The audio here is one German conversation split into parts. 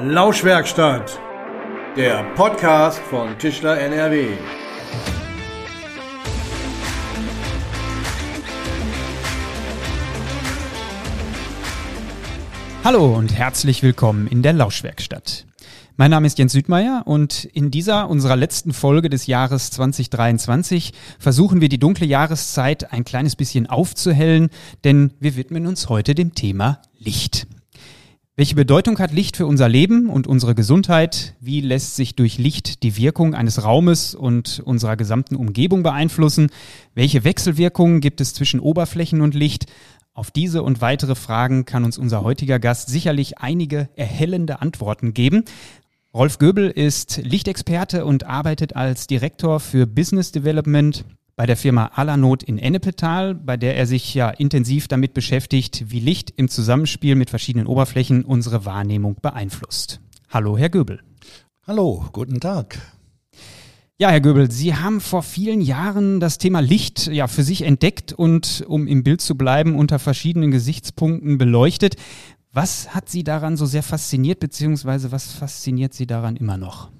Lauschwerkstatt, der Podcast von Tischler NRW. Hallo und herzlich willkommen in der Lauschwerkstatt. Mein Name ist Jens Südmeier und in dieser unserer letzten Folge des Jahres 2023 versuchen wir die dunkle Jahreszeit ein kleines bisschen aufzuhellen, denn wir widmen uns heute dem Thema Licht. Welche Bedeutung hat Licht für unser Leben und unsere Gesundheit? Wie lässt sich durch Licht die Wirkung eines Raumes und unserer gesamten Umgebung beeinflussen? Welche Wechselwirkungen gibt es zwischen Oberflächen und Licht? Auf diese und weitere Fragen kann uns unser heutiger Gast sicherlich einige erhellende Antworten geben. Rolf Göbel ist Lichtexperte und arbeitet als Direktor für Business Development bei der Firma Alanot in Ennepetal, bei der er sich ja intensiv damit beschäftigt, wie Licht im Zusammenspiel mit verschiedenen Oberflächen unsere Wahrnehmung beeinflusst. Hallo, Herr Göbel. Hallo, guten Tag. Ja, Herr Göbel, Sie haben vor vielen Jahren das Thema Licht ja für sich entdeckt und, um im Bild zu bleiben, unter verschiedenen Gesichtspunkten beleuchtet. Was hat Sie daran so sehr fasziniert, beziehungsweise was fasziniert Sie daran immer noch?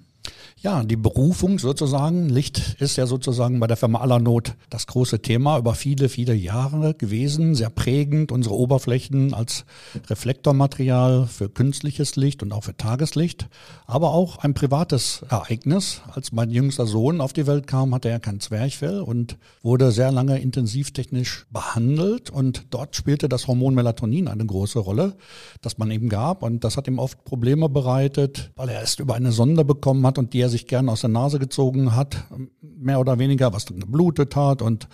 Ja, die Berufung sozusagen, Licht ist ja sozusagen bei der Firma Allernot das große Thema über viele, viele Jahre gewesen, sehr prägend, unsere Oberflächen als Reflektormaterial für künstliches Licht und auch für Tageslicht, aber auch ein privates Ereignis. Als mein jüngster Sohn auf die Welt kam, hatte er kein Zwerchfell und wurde sehr lange intensivtechnisch behandelt und dort spielte das Hormon Melatonin eine große Rolle, das man ihm gab und das hat ihm oft Probleme bereitet, weil er es über eine Sonde bekommen hat und die er sich gern aus der Nase gezogen hat, mehr oder weniger, was dann geblutet hat. Und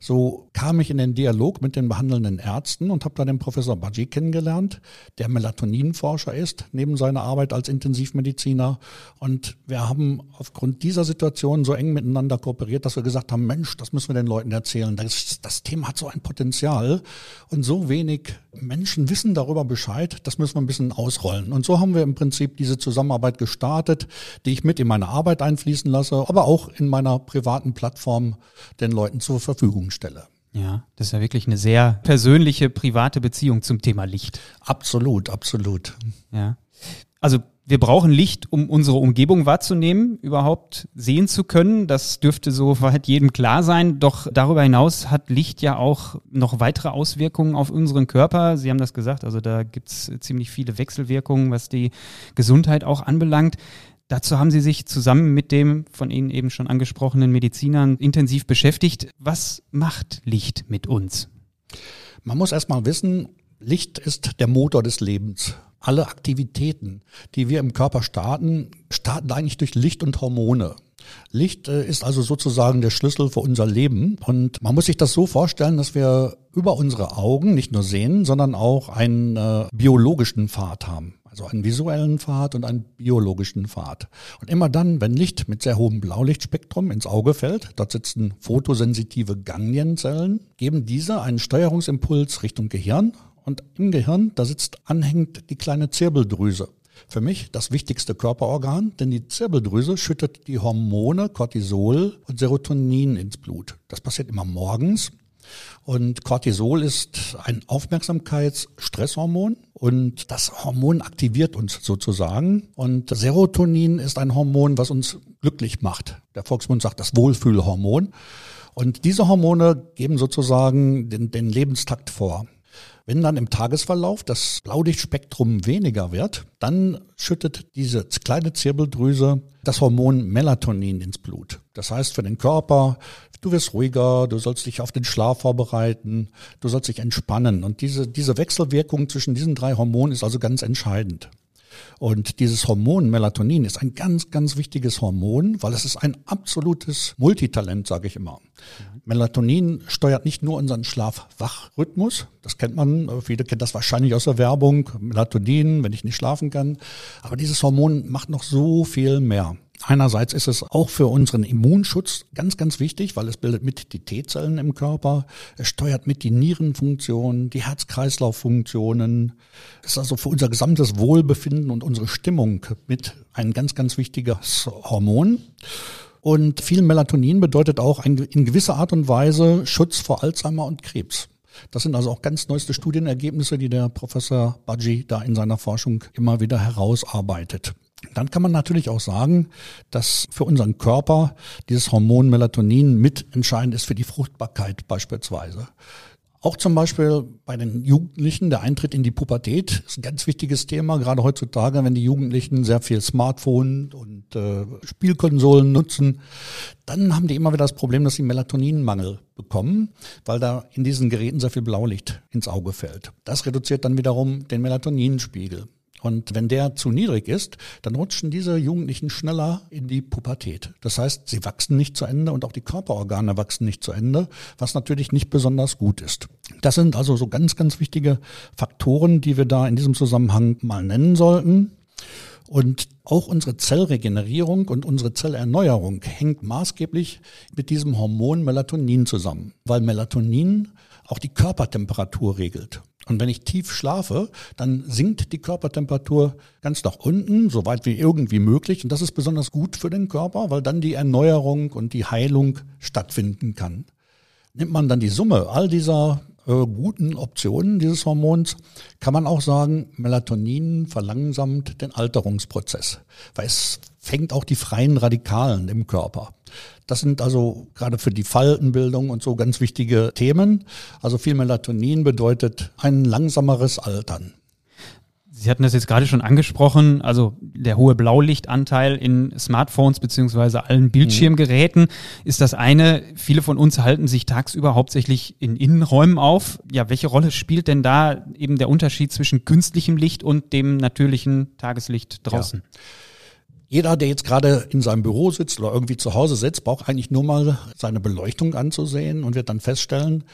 so kam ich in den Dialog mit den behandelnden Ärzten und habe da den Professor Baji kennengelernt, der Melatoninforscher ist, neben seiner Arbeit als Intensivmediziner. Und wir haben aufgrund dieser Situation so eng miteinander kooperiert, dass wir gesagt haben, Mensch, das müssen wir den Leuten erzählen. Das, das Thema hat so ein Potenzial und so wenig Menschen wissen darüber Bescheid, das müssen wir ein bisschen ausrollen. Und so haben wir im Prinzip diese Zusammenarbeit gestartet, die ich mit in meine Arbeit einfließen lasse, aber auch in meiner privaten Plattform den Leuten zur Verfügung stelle. Ja, das ist ja wirklich eine sehr persönliche, private Beziehung zum Thema Licht. Absolut, absolut. Ja. Also wir brauchen Licht, um unsere Umgebung wahrzunehmen, überhaupt sehen zu können. Das dürfte soweit jedem klar sein. Doch darüber hinaus hat Licht ja auch noch weitere Auswirkungen auf unseren Körper. Sie haben das gesagt, also da gibt's ziemlich viele Wechselwirkungen, was die Gesundheit auch anbelangt. Dazu haben Sie sich zusammen mit dem von Ihnen eben schon angesprochenen Medizinern intensiv beschäftigt. Was macht Licht mit uns? Man muss erstmal wissen, Licht ist der Motor des Lebens. Alle Aktivitäten, die wir im Körper starten, starten eigentlich durch Licht und Hormone. Licht äh, ist also sozusagen der Schlüssel für unser Leben. Und man muss sich das so vorstellen, dass wir über unsere Augen nicht nur sehen, sondern auch einen äh, biologischen Pfad haben. Also einen visuellen Pfad und einen biologischen Pfad. Und immer dann, wenn Licht mit sehr hohem Blaulichtspektrum ins Auge fällt, dort sitzen photosensitive Ganglienzellen, geben diese einen Steuerungsimpuls Richtung Gehirn. Und im Gehirn, da sitzt anhängend die kleine Zirbeldrüse. Für mich das wichtigste Körperorgan, denn die Zirbeldrüse schüttet die Hormone Cortisol und Serotonin ins Blut. Das passiert immer morgens und Cortisol ist ein Aufmerksamkeitsstresshormon und das Hormon aktiviert uns sozusagen. Und Serotonin ist ein Hormon, was uns glücklich macht. Der Volksmund sagt das Wohlfühlhormon. Und diese Hormone geben sozusagen den, den Lebenstakt vor. Wenn dann im Tagesverlauf das Blaulichtspektrum weniger wird, dann schüttet diese kleine Zirbeldrüse das Hormon Melatonin ins Blut. Das heißt für den Körper, du wirst ruhiger, du sollst dich auf den Schlaf vorbereiten, du sollst dich entspannen. Und diese, diese Wechselwirkung zwischen diesen drei Hormonen ist also ganz entscheidend. Und dieses Hormon Melatonin ist ein ganz, ganz wichtiges Hormon, weil es ist ein absolutes Multitalent, sage ich immer. Melatonin steuert nicht nur unseren Schlaf-Wach-Rhythmus, das kennt man, viele kennen das wahrscheinlich aus der Werbung, Melatonin, wenn ich nicht schlafen kann, aber dieses Hormon macht noch so viel mehr. Einerseits ist es auch für unseren Immunschutz ganz, ganz wichtig, weil es bildet mit die T-Zellen im Körper. Es steuert mit die Nierenfunktion, die Herz-Kreislauf-Funktionen. Es ist also für unser gesamtes Wohlbefinden und unsere Stimmung mit ein ganz, ganz wichtiges Hormon. Und viel Melatonin bedeutet auch in gewisser Art und Weise Schutz vor Alzheimer und Krebs. Das sind also auch ganz neueste Studienergebnisse, die der Professor Badji da in seiner Forschung immer wieder herausarbeitet. Dann kann man natürlich auch sagen, dass für unseren Körper dieses Hormon Melatonin mitentscheidend ist für die Fruchtbarkeit beispielsweise. Auch zum Beispiel bei den Jugendlichen, der Eintritt in die Pubertät ist ein ganz wichtiges Thema, gerade heutzutage, wenn die Jugendlichen sehr viel Smartphone und äh, Spielkonsolen nutzen, dann haben die immer wieder das Problem, dass sie Melatoninmangel bekommen, weil da in diesen Geräten sehr viel Blaulicht ins Auge fällt. Das reduziert dann wiederum den Melatoninspiegel. Und wenn der zu niedrig ist, dann rutschen diese Jugendlichen schneller in die Pubertät. Das heißt, sie wachsen nicht zu Ende und auch die Körperorgane wachsen nicht zu Ende, was natürlich nicht besonders gut ist. Das sind also so ganz, ganz wichtige Faktoren, die wir da in diesem Zusammenhang mal nennen sollten. Und auch unsere Zellregenerierung und unsere Zellerneuerung hängt maßgeblich mit diesem Hormon Melatonin zusammen, weil Melatonin auch die Körpertemperatur regelt. Und wenn ich tief schlafe, dann sinkt die Körpertemperatur ganz nach unten, so weit wie irgendwie möglich. Und das ist besonders gut für den Körper, weil dann die Erneuerung und die Heilung stattfinden kann. Nimmt man dann die Summe all dieser äh, guten Optionen dieses Hormons, kann man auch sagen, Melatonin verlangsamt den Alterungsprozess, weil es fängt auch die freien Radikalen im Körper. Das sind also gerade für die Faltenbildung und so ganz wichtige Themen. Also viel Melatonin bedeutet ein langsameres Altern. Sie hatten das jetzt gerade schon angesprochen, also der hohe Blaulichtanteil in Smartphones beziehungsweise allen Bildschirmgeräten ist das eine. Viele von uns halten sich tagsüber hauptsächlich in Innenräumen auf. Ja, welche Rolle spielt denn da eben der Unterschied zwischen künstlichem Licht und dem natürlichen Tageslicht draußen? Ja. Jeder, der jetzt gerade in seinem Büro sitzt oder irgendwie zu Hause sitzt, braucht eigentlich nur mal seine Beleuchtung anzusehen und wird dann feststellen,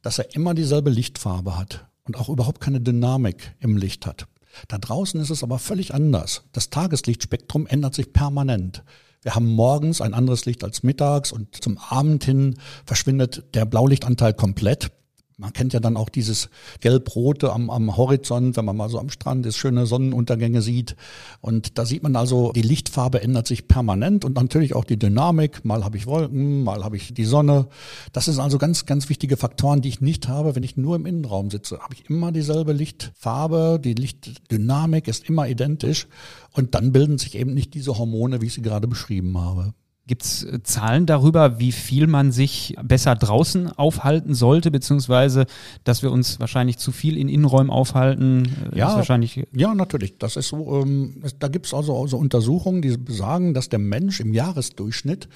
dass er immer dieselbe Lichtfarbe hat und auch überhaupt keine Dynamik im Licht hat. Da draußen ist es aber völlig anders. Das Tageslichtspektrum ändert sich permanent. Wir haben morgens ein anderes Licht als mittags und zum Abend hin verschwindet der Blaulichtanteil komplett. Man kennt ja dann auch dieses Gelb-Rote am, am Horizont, wenn man mal so am Strand ist, schöne Sonnenuntergänge sieht. Und da sieht man also, die Lichtfarbe ändert sich permanent und natürlich auch die Dynamik. Mal habe ich Wolken, mal habe ich die Sonne. Das sind also ganz, ganz wichtige Faktoren, die ich nicht habe, wenn ich nur im Innenraum sitze. Habe ich immer dieselbe Lichtfarbe, die Lichtdynamik ist immer identisch. Und dann bilden sich eben nicht diese Hormone, wie ich sie gerade beschrieben habe. Gibt es äh, Zahlen darüber, wie viel man sich besser draußen aufhalten sollte, beziehungsweise dass wir uns wahrscheinlich zu viel in Innenräumen aufhalten? Äh, ja, wahrscheinlich ja, natürlich. Das ist so. Ähm, da gibt es also, also Untersuchungen, die besagen, dass der Mensch im Jahresdurchschnitt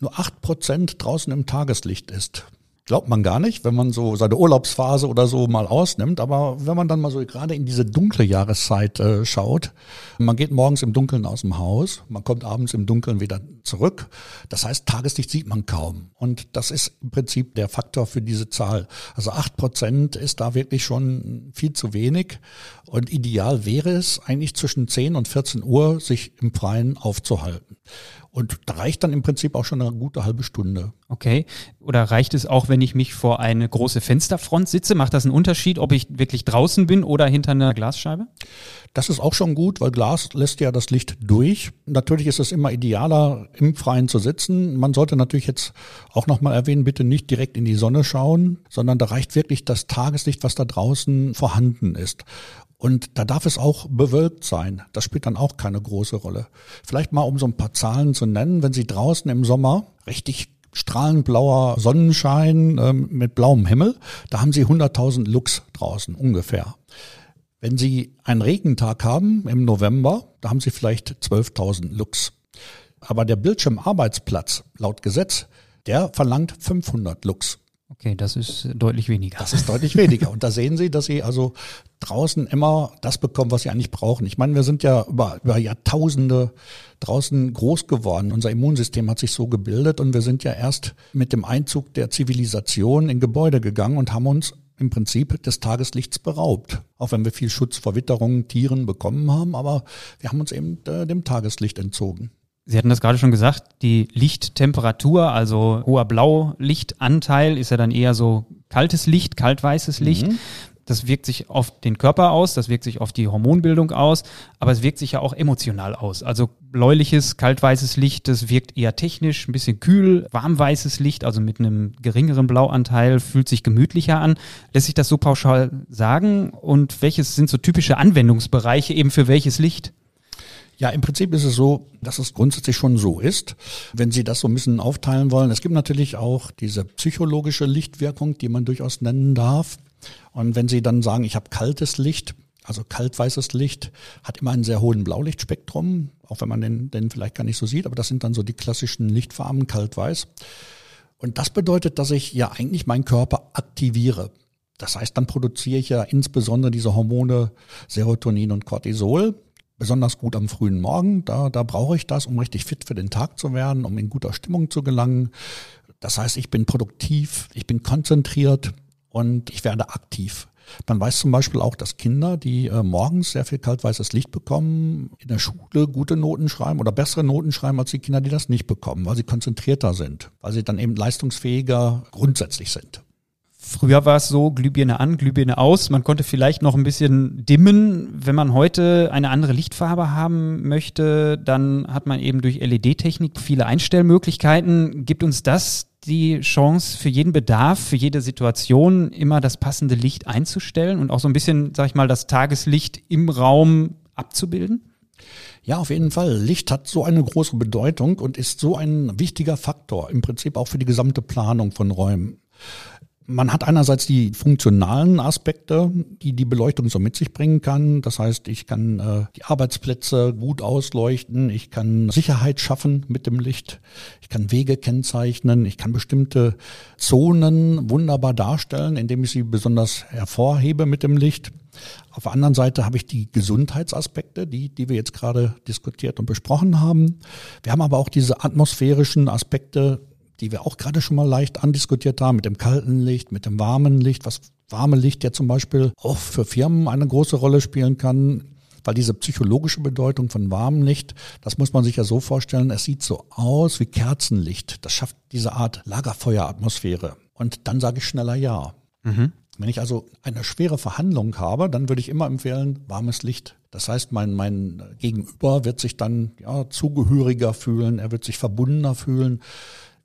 nur acht Prozent draußen im Tageslicht ist. Glaubt man gar nicht, wenn man so seine Urlaubsphase oder so mal ausnimmt. Aber wenn man dann mal so gerade in diese dunkle Jahreszeit äh, schaut, man geht morgens im Dunkeln aus dem Haus, man kommt abends im Dunkeln wieder zurück. Das heißt, Tageslicht sieht man kaum. Und das ist im Prinzip der Faktor für diese Zahl. Also acht Prozent ist da wirklich schon viel zu wenig. Und ideal wäre es eigentlich zwischen 10 und 14 Uhr sich im Freien aufzuhalten. Und da reicht dann im Prinzip auch schon eine gute halbe Stunde. Okay. Oder reicht es auch, wenn ich mich vor eine große Fensterfront sitze? Macht das einen Unterschied, ob ich wirklich draußen bin oder hinter einer Glasscheibe? Das ist auch schon gut, weil Glas lässt ja das Licht durch. Natürlich ist es immer idealer, im Freien zu sitzen. Man sollte natürlich jetzt auch nochmal erwähnen, bitte nicht direkt in die Sonne schauen, sondern da reicht wirklich das Tageslicht, was da draußen vorhanden ist. Und da darf es auch bewölkt sein. Das spielt dann auch keine große Rolle. Vielleicht mal, um so ein paar Zahlen zu nennen, wenn Sie draußen im Sommer richtig strahlend blauer Sonnenschein ähm, mit blauem Himmel, da haben Sie 100.000 Lux draußen ungefähr. Wenn Sie einen Regentag haben im November, da haben Sie vielleicht 12.000 Lux. Aber der Bildschirmarbeitsplatz laut Gesetz, der verlangt 500 Lux. Okay, das ist deutlich weniger. Das ist deutlich weniger. Und da sehen Sie, dass Sie also draußen immer das bekommen, was Sie eigentlich brauchen. Ich meine, wir sind ja über, über Jahrtausende draußen groß geworden. Unser Immunsystem hat sich so gebildet und wir sind ja erst mit dem Einzug der Zivilisation in Gebäude gegangen und haben uns im Prinzip des Tageslichts beraubt. Auch wenn wir viel Schutz vor Witterungen, Tieren bekommen haben, aber wir haben uns eben äh, dem Tageslicht entzogen. Sie hatten das gerade schon gesagt, die Lichttemperatur, also hoher Blaulichtanteil ist ja dann eher so kaltes Licht, kaltweißes Licht. Mhm. Das wirkt sich auf den Körper aus, das wirkt sich auf die Hormonbildung aus, aber es wirkt sich ja auch emotional aus. Also bläuliches, kaltweißes Licht, das wirkt eher technisch, ein bisschen kühl. Warmweißes Licht, also mit einem geringeren Blauanteil, fühlt sich gemütlicher an. Lässt sich das so pauschal sagen? Und welches sind so typische Anwendungsbereiche eben für welches Licht? Ja, im Prinzip ist es so, dass es grundsätzlich schon so ist. Wenn Sie das so ein bisschen aufteilen wollen, es gibt natürlich auch diese psychologische Lichtwirkung, die man durchaus nennen darf. Und wenn Sie dann sagen, ich habe kaltes Licht, also kaltweißes Licht, hat immer einen sehr hohen Blaulichtspektrum, auch wenn man den, den vielleicht gar nicht so sieht, aber das sind dann so die klassischen Lichtfarben, kaltweiß. Und das bedeutet, dass ich ja eigentlich meinen Körper aktiviere. Das heißt, dann produziere ich ja insbesondere diese Hormone Serotonin und Cortisol besonders gut am frühen Morgen. Da, da brauche ich das, um richtig fit für den Tag zu werden, um in guter Stimmung zu gelangen. Das heißt, ich bin produktiv, ich bin konzentriert und ich werde aktiv. Man weiß zum Beispiel auch, dass Kinder, die äh, morgens sehr viel kaltweißes Licht bekommen, in der Schule gute Noten schreiben oder bessere Noten schreiben als die Kinder, die das nicht bekommen, weil sie konzentrierter sind, weil sie dann eben leistungsfähiger grundsätzlich sind. Früher war es so, Glühbirne an, Glühbirne aus. Man konnte vielleicht noch ein bisschen dimmen. Wenn man heute eine andere Lichtfarbe haben möchte, dann hat man eben durch LED-Technik viele Einstellmöglichkeiten. Gibt uns das die Chance für jeden Bedarf, für jede Situation immer das passende Licht einzustellen und auch so ein bisschen, sag ich mal, das Tageslicht im Raum abzubilden? Ja, auf jeden Fall. Licht hat so eine große Bedeutung und ist so ein wichtiger Faktor, im Prinzip auch für die gesamte Planung von Räumen. Man hat einerseits die funktionalen Aspekte, die die Beleuchtung so mit sich bringen kann. Das heißt, ich kann äh, die Arbeitsplätze gut ausleuchten, ich kann Sicherheit schaffen mit dem Licht, ich kann Wege kennzeichnen, ich kann bestimmte Zonen wunderbar darstellen, indem ich sie besonders hervorhebe mit dem Licht. Auf der anderen Seite habe ich die Gesundheitsaspekte, die, die wir jetzt gerade diskutiert und besprochen haben. Wir haben aber auch diese atmosphärischen Aspekte, die wir auch gerade schon mal leicht andiskutiert haben, mit dem kalten Licht, mit dem warmen Licht, was warme Licht ja zum Beispiel auch für Firmen eine große Rolle spielen kann, weil diese psychologische Bedeutung von warmem Licht, das muss man sich ja so vorstellen, es sieht so aus wie Kerzenlicht. Das schafft diese Art Lagerfeueratmosphäre. Und dann sage ich schneller Ja. Mhm. Wenn ich also eine schwere Verhandlung habe, dann würde ich immer empfehlen, warmes Licht. Das heißt, mein, mein Gegenüber wird sich dann ja, zugehöriger fühlen, er wird sich verbundener fühlen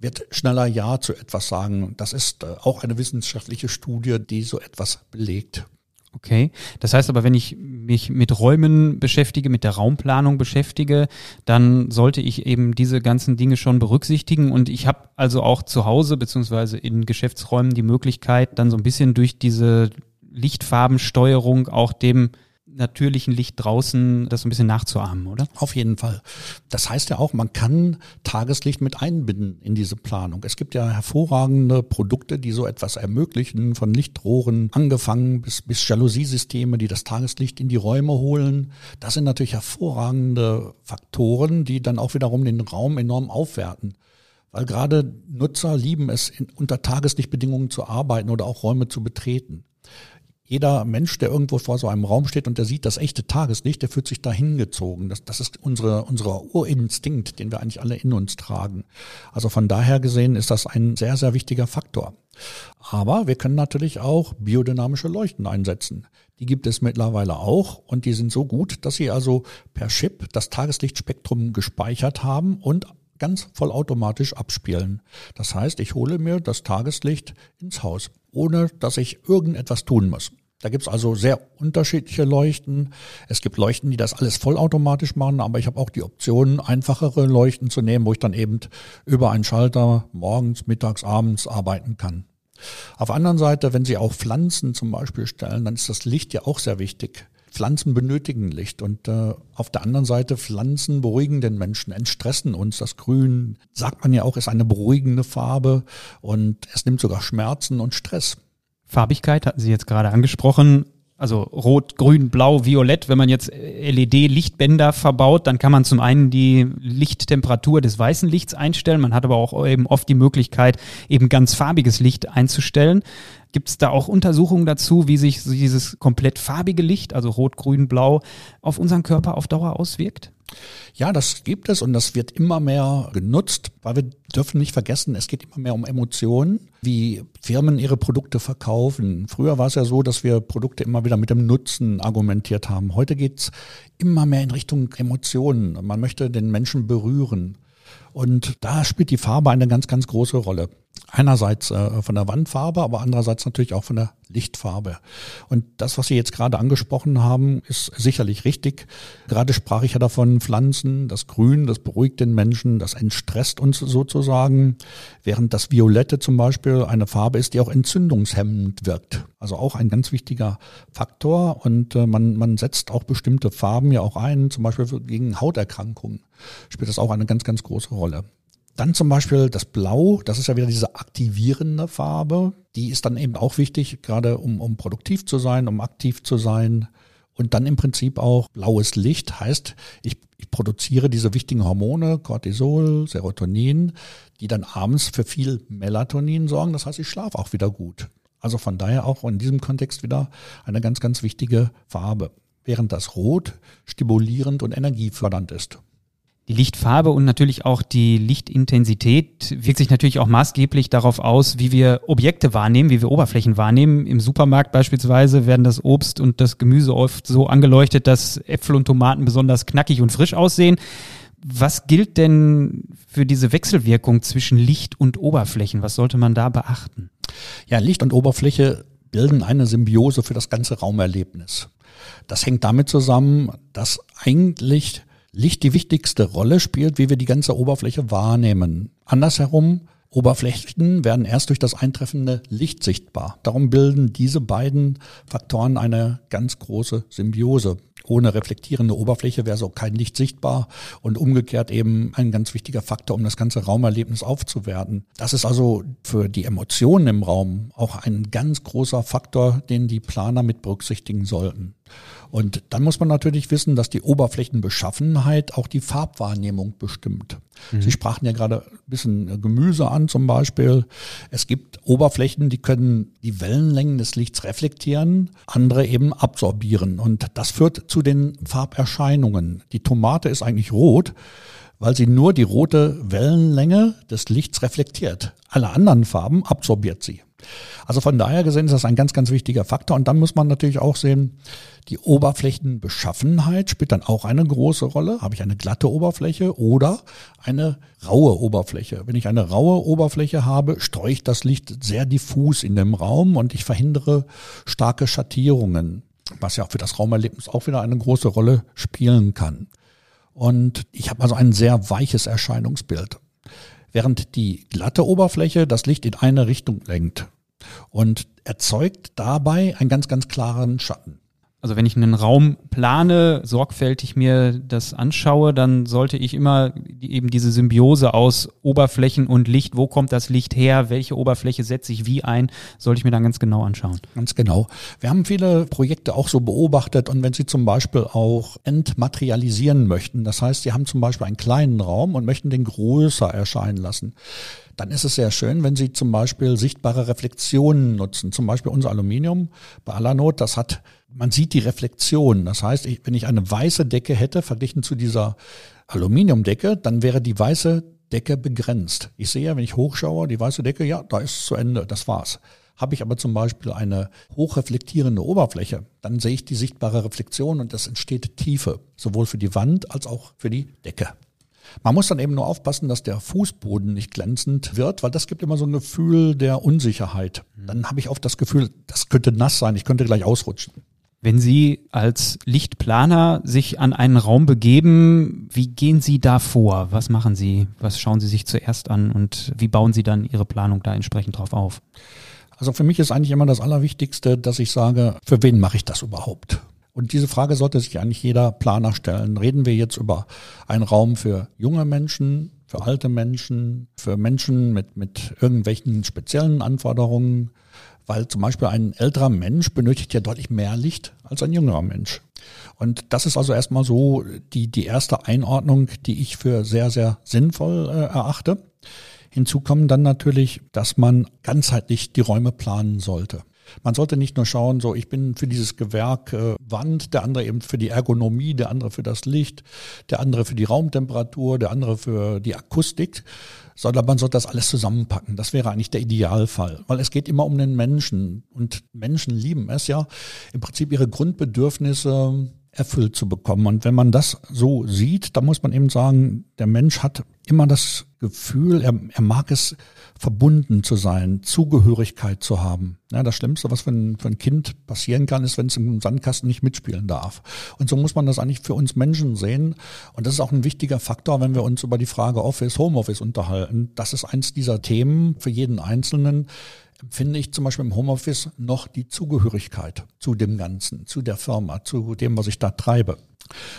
wird schneller Ja zu etwas sagen. Das ist äh, auch eine wissenschaftliche Studie, die so etwas belegt. Okay, das heißt aber, wenn ich mich mit Räumen beschäftige, mit der Raumplanung beschäftige, dann sollte ich eben diese ganzen Dinge schon berücksichtigen und ich habe also auch zu Hause beziehungsweise in Geschäftsräumen die Möglichkeit, dann so ein bisschen durch diese Lichtfarbensteuerung auch dem natürlichen Licht draußen das so ein bisschen nachzuahmen, oder? Auf jeden Fall. Das heißt ja auch, man kann Tageslicht mit einbinden in diese Planung. Es gibt ja hervorragende Produkte, die so etwas ermöglichen, von Lichtrohren angefangen bis, bis Jalousiesysteme, die das Tageslicht in die Räume holen. Das sind natürlich hervorragende Faktoren, die dann auch wiederum den Raum enorm aufwerten. Weil gerade Nutzer lieben es, in, unter Tageslichtbedingungen zu arbeiten oder auch Räume zu betreten jeder Mensch, der irgendwo vor so einem Raum steht und der sieht das echte Tageslicht, der fühlt sich da hingezogen. Das, das ist unsere, unsere Urinstinkt, den wir eigentlich alle in uns tragen. Also von daher gesehen ist das ein sehr, sehr wichtiger Faktor. Aber wir können natürlich auch biodynamische Leuchten einsetzen. Die gibt es mittlerweile auch und die sind so gut, dass sie also per Chip das Tageslichtspektrum gespeichert haben und ganz vollautomatisch abspielen. Das heißt, ich hole mir das Tageslicht ins Haus, ohne dass ich irgendetwas tun muss. Da gibt's also sehr unterschiedliche Leuchten. Es gibt Leuchten, die das alles vollautomatisch machen, aber ich habe auch die Option, einfachere Leuchten zu nehmen, wo ich dann eben über einen Schalter morgens, mittags, abends arbeiten kann. Auf der anderen Seite, wenn Sie auch Pflanzen zum Beispiel stellen, dann ist das Licht ja auch sehr wichtig. Pflanzen benötigen Licht und äh, auf der anderen Seite Pflanzen beruhigen den Menschen, entstressen uns. Das Grün, sagt man ja auch, ist eine beruhigende Farbe und es nimmt sogar Schmerzen und Stress. Farbigkeit hatten Sie jetzt gerade angesprochen. Also rot, grün, blau, violett. Wenn man jetzt LED-Lichtbänder verbaut, dann kann man zum einen die Lichttemperatur des weißen Lichts einstellen. Man hat aber auch eben oft die Möglichkeit, eben ganz farbiges Licht einzustellen. Gibt es da auch Untersuchungen dazu, wie sich dieses komplett farbige Licht, also rot, grün, blau, auf unseren Körper auf Dauer auswirkt? Ja, das gibt es und das wird immer mehr genutzt, weil wir dürfen nicht vergessen, es geht immer mehr um Emotionen, wie Firmen ihre Produkte verkaufen. Früher war es ja so, dass wir Produkte immer wieder mit dem Nutzen argumentiert haben. Heute geht's immer mehr in Richtung Emotionen. Man möchte den Menschen berühren. Und da spielt die Farbe eine ganz, ganz große Rolle. Einerseits äh, von der Wandfarbe, aber andererseits natürlich auch von der Lichtfarbe. Und das, was Sie jetzt gerade angesprochen haben, ist sicherlich richtig. Gerade sprach ich ja davon, Pflanzen, das Grün, das beruhigt den Menschen, das entstresst uns sozusagen, während das Violette zum Beispiel eine Farbe ist, die auch entzündungshemmend wirkt. Also auch ein ganz wichtiger Faktor. Und äh, man, man setzt auch bestimmte Farben ja auch ein, zum Beispiel gegen Hauterkrankungen spielt das auch eine ganz, ganz große Rolle. Dann zum Beispiel das Blau, das ist ja wieder diese aktivierende Farbe. Die ist dann eben auch wichtig, gerade um, um produktiv zu sein, um aktiv zu sein. Und dann im Prinzip auch blaues Licht heißt, ich, ich produziere diese wichtigen Hormone, Cortisol, Serotonin, die dann abends für viel Melatonin sorgen. Das heißt, ich schlafe auch wieder gut. Also von daher auch in diesem Kontext wieder eine ganz, ganz wichtige Farbe. Während das Rot stimulierend und energiefördernd ist. Die Lichtfarbe und natürlich auch die Lichtintensität wirkt sich natürlich auch maßgeblich darauf aus, wie wir Objekte wahrnehmen, wie wir Oberflächen wahrnehmen. Im Supermarkt beispielsweise werden das Obst und das Gemüse oft so angeleuchtet, dass Äpfel und Tomaten besonders knackig und frisch aussehen. Was gilt denn für diese Wechselwirkung zwischen Licht und Oberflächen? Was sollte man da beachten? Ja, Licht und Oberfläche bilden eine Symbiose für das ganze Raumerlebnis. Das hängt damit zusammen, dass eigentlich Licht die wichtigste Rolle spielt, wie wir die ganze Oberfläche wahrnehmen. Andersherum, Oberflächen werden erst durch das eintreffende Licht sichtbar. Darum bilden diese beiden Faktoren eine ganz große Symbiose. Ohne reflektierende Oberfläche wäre so kein Licht sichtbar und umgekehrt eben ein ganz wichtiger Faktor, um das ganze Raumerlebnis aufzuwerten. Das ist also für die Emotionen im Raum auch ein ganz großer Faktor, den die Planer mit berücksichtigen sollten. Und dann muss man natürlich wissen, dass die Oberflächenbeschaffenheit auch die Farbwahrnehmung bestimmt. Mhm. Sie sprachen ja gerade ein bisschen Gemüse an zum Beispiel. Es gibt Oberflächen, die können die Wellenlängen des Lichts reflektieren, andere eben absorbieren. Und das führt zu den Farberscheinungen. Die Tomate ist eigentlich rot, weil sie nur die rote Wellenlänge des Lichts reflektiert. Alle anderen Farben absorbiert sie. Also von daher gesehen ist das ein ganz, ganz wichtiger Faktor. Und dann muss man natürlich auch sehen, die Oberflächenbeschaffenheit spielt dann auch eine große Rolle. Habe ich eine glatte Oberfläche oder eine raue Oberfläche? Wenn ich eine raue Oberfläche habe, streue ich das Licht sehr diffus in dem Raum und ich verhindere starke Schattierungen, was ja auch für das Raumerlebnis auch wieder eine große Rolle spielen kann. Und ich habe also ein sehr weiches Erscheinungsbild während die glatte Oberfläche das Licht in eine Richtung lenkt und erzeugt dabei einen ganz, ganz klaren Schatten. Also wenn ich einen Raum plane, sorgfältig mir das anschaue, dann sollte ich immer eben diese Symbiose aus Oberflächen und Licht, wo kommt das Licht her, welche Oberfläche setze ich wie ein, sollte ich mir dann ganz genau anschauen. Ganz genau. Wir haben viele Projekte auch so beobachtet und wenn Sie zum Beispiel auch entmaterialisieren möchten, das heißt, Sie haben zum Beispiel einen kleinen Raum und möchten den größer erscheinen lassen, dann ist es sehr schön, wenn Sie zum Beispiel sichtbare Reflexionen nutzen. Zum Beispiel unser Aluminium bei Alanot, das hat man sieht die Reflexion. Das heißt, ich, wenn ich eine weiße Decke hätte, verglichen zu dieser Aluminiumdecke, dann wäre die weiße Decke begrenzt. Ich sehe, wenn ich hochschaue, die weiße Decke, ja, da ist es zu Ende, das war's. Habe ich aber zum Beispiel eine hochreflektierende Oberfläche, dann sehe ich die sichtbare Reflexion und es entsteht Tiefe, sowohl für die Wand als auch für die Decke. Man muss dann eben nur aufpassen, dass der Fußboden nicht glänzend wird, weil das gibt immer so ein Gefühl der Unsicherheit. Dann habe ich oft das Gefühl, das könnte nass sein, ich könnte gleich ausrutschen. Wenn Sie als Lichtplaner sich an einen Raum begeben, wie gehen Sie da vor? Was machen Sie? Was schauen Sie sich zuerst an und wie bauen Sie dann Ihre Planung da entsprechend drauf auf? Also für mich ist eigentlich immer das Allerwichtigste, dass ich sage, für wen mache ich das überhaupt? Und diese Frage sollte sich eigentlich jeder Planer stellen. Reden wir jetzt über einen Raum für junge Menschen, für alte Menschen, für Menschen mit, mit irgendwelchen speziellen Anforderungen? Weil zum Beispiel ein älterer Mensch benötigt ja deutlich mehr Licht als ein jüngerer Mensch. Und das ist also erstmal so die, die erste Einordnung, die ich für sehr, sehr sinnvoll äh, erachte. Hinzu kommen dann natürlich, dass man ganzheitlich die Räume planen sollte. Man sollte nicht nur schauen, so ich bin für dieses Gewerk äh, Wand, der andere eben für die Ergonomie, der andere für das Licht, der andere für die Raumtemperatur, der andere für die Akustik, sondern man sollte das alles zusammenpacken. Das wäre eigentlich der Idealfall, weil es geht immer um den Menschen und Menschen lieben es ja, im Prinzip ihre Grundbedürfnisse erfüllt zu bekommen. Und wenn man das so sieht, dann muss man eben sagen, der Mensch hat immer das Gefühl, er, er mag es, verbunden zu sein, Zugehörigkeit zu haben. Ja, das Schlimmste, was für ein, für ein Kind passieren kann, ist, wenn es im Sandkasten nicht mitspielen darf. Und so muss man das eigentlich für uns Menschen sehen. Und das ist auch ein wichtiger Faktor, wenn wir uns über die Frage Office, Homeoffice unterhalten. Das ist eins dieser Themen für jeden Einzelnen empfinde ich zum Beispiel im Homeoffice noch die Zugehörigkeit zu dem Ganzen, zu der Firma, zu dem, was ich da treibe.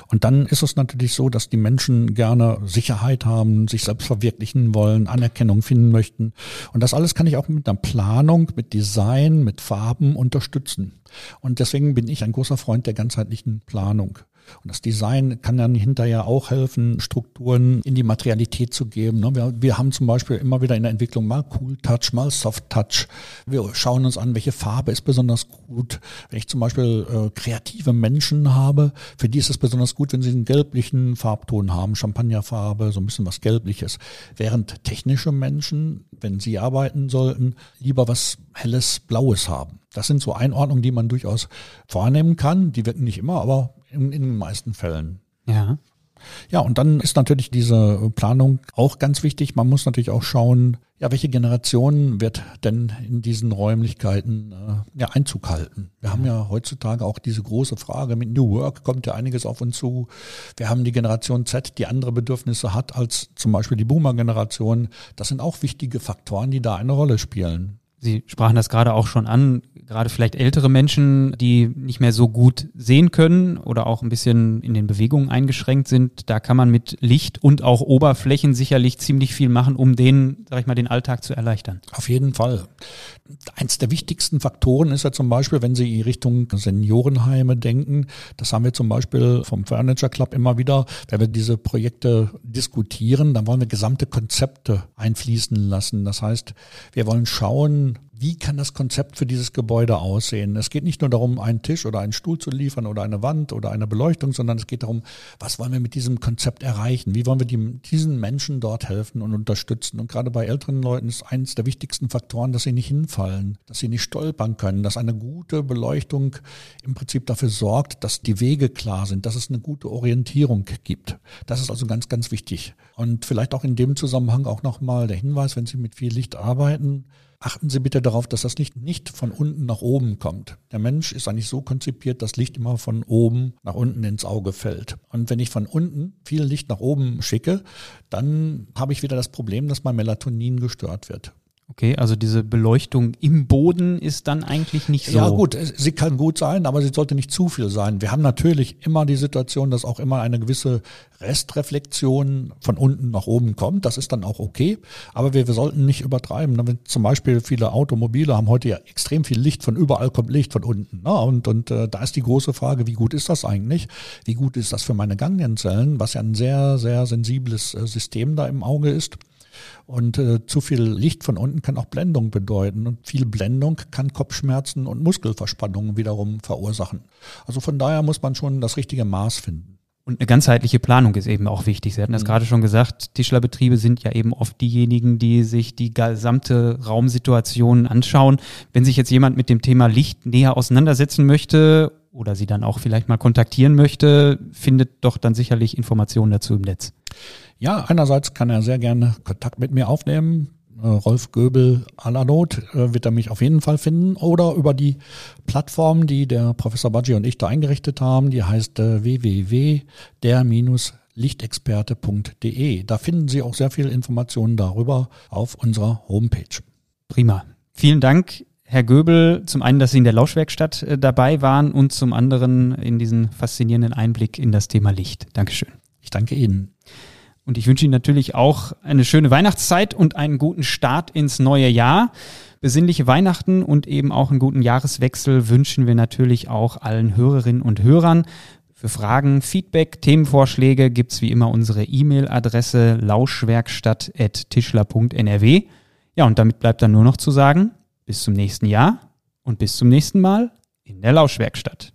Und dann ist es natürlich so, dass die Menschen gerne Sicherheit haben, sich selbst verwirklichen wollen, Anerkennung finden möchten. Und das alles kann ich auch mit einer Planung, mit Design, mit Farben unterstützen. Und deswegen bin ich ein großer Freund der ganzheitlichen Planung. Und das Design kann dann hinterher auch helfen, Strukturen in die Materialität zu geben. Ne? Wir, wir haben zum Beispiel immer wieder in der Entwicklung mal Cool Touch, mal Soft Touch. Wir schauen uns an, welche Farbe ist besonders gut. Wenn ich zum Beispiel äh, kreative Menschen habe, für die ist es besonders gut, wenn sie einen gelblichen Farbton haben, Champagnerfarbe, so ein bisschen was Gelbliches. Während technische Menschen, wenn sie arbeiten sollten, lieber was helles Blaues haben. Das sind so Einordnungen, die man durchaus vornehmen kann. Die wirken nicht immer, aber in, in den meisten Fällen. Ja. Ja, und dann ist natürlich diese Planung auch ganz wichtig. Man muss natürlich auch schauen, ja, welche Generation wird denn in diesen Räumlichkeiten äh, ja, Einzug halten? Wir ja. haben ja heutzutage auch diese große Frage mit New Work, kommt ja einiges auf uns zu. Wir haben die Generation Z, die andere Bedürfnisse hat als zum Beispiel die Boomer-Generation. Das sind auch wichtige Faktoren, die da eine Rolle spielen. Sie sprachen das gerade auch schon an, gerade vielleicht ältere Menschen, die nicht mehr so gut sehen können oder auch ein bisschen in den Bewegungen eingeschränkt sind, da kann man mit Licht und auch Oberflächen sicherlich ziemlich viel machen, um denen, sag ich mal, den Alltag zu erleichtern. Auf jeden Fall. Eins der wichtigsten Faktoren ist ja zum Beispiel, wenn Sie in Richtung Seniorenheime denken, das haben wir zum Beispiel vom Furniture Club immer wieder, wenn wir diese Projekte diskutieren, dann wollen wir gesamte Konzepte einfließen lassen. Das heißt, wir wollen schauen, wie kann das Konzept für dieses Gebäude aussehen? Es geht nicht nur darum, einen Tisch oder einen Stuhl zu liefern oder eine Wand oder eine Beleuchtung, sondern es geht darum, was wollen wir mit diesem Konzept erreichen? Wie wollen wir die, diesen Menschen dort helfen und unterstützen? Und gerade bei älteren Leuten ist eines der wichtigsten Faktoren, dass sie nicht hinfallen, dass sie nicht stolpern können, dass eine gute Beleuchtung im Prinzip dafür sorgt, dass die Wege klar sind, dass es eine gute Orientierung gibt. Das ist also ganz, ganz wichtig. Und vielleicht auch in dem Zusammenhang auch nochmal der Hinweis, wenn Sie mit viel Licht arbeiten, achten Sie bitte darauf, dass das Licht nicht von unten nach oben kommt. Der Mensch ist eigentlich so konzipiert, dass Licht immer von oben nach unten ins Auge fällt. Und wenn ich von unten viel Licht nach oben schicke, dann habe ich wieder das Problem, dass mein Melatonin gestört wird. Okay, also diese Beleuchtung im Boden ist dann eigentlich nicht so. Ja gut, sie kann gut sein, aber sie sollte nicht zu viel sein. Wir haben natürlich immer die Situation, dass auch immer eine gewisse Restreflexion von unten nach oben kommt. Das ist dann auch okay, aber wir, wir sollten nicht übertreiben. Zum Beispiel viele Automobile haben heute ja extrem viel Licht, von überall kommt Licht von unten. Ne? Und, und äh, da ist die große Frage, wie gut ist das eigentlich? Wie gut ist das für meine Ganglienzellen, was ja ein sehr, sehr sensibles äh, System da im Auge ist? Und äh, zu viel Licht von unten kann auch Blendung bedeuten. Und viel Blendung kann Kopfschmerzen und Muskelverspannungen wiederum verursachen. Also von daher muss man schon das richtige Maß finden. Und eine ganzheitliche Planung ist eben auch wichtig. Sie hatten das mhm. gerade schon gesagt, Tischlerbetriebe sind ja eben oft diejenigen, die sich die gesamte Raumsituation anschauen. Wenn sich jetzt jemand mit dem Thema Licht näher auseinandersetzen möchte oder sie dann auch vielleicht mal kontaktieren möchte, findet doch dann sicherlich Informationen dazu im Netz. Ja, einerseits kann er sehr gerne Kontakt mit mir aufnehmen. Äh, Rolf Göbel à la Not äh, wird er mich auf jeden Fall finden. Oder über die Plattform, die der Professor Badji und ich da eingerichtet haben, die heißt äh, www.der-lichtexperte.de. Da finden Sie auch sehr viele Informationen darüber auf unserer Homepage. Prima. Vielen Dank, Herr Göbel, zum einen, dass Sie in der Lauschwerkstatt dabei waren und zum anderen in diesen faszinierenden Einblick in das Thema Licht. Dankeschön. Ich danke Ihnen. Und ich wünsche Ihnen natürlich auch eine schöne Weihnachtszeit und einen guten Start ins neue Jahr. Besinnliche Weihnachten und eben auch einen guten Jahreswechsel wünschen wir natürlich auch allen Hörerinnen und Hörern. Für Fragen, Feedback, Themenvorschläge gibt's wie immer unsere E-Mail-Adresse lauschwerkstatt.tischler.nrw. Ja, und damit bleibt dann nur noch zu sagen, bis zum nächsten Jahr und bis zum nächsten Mal in der Lauschwerkstatt.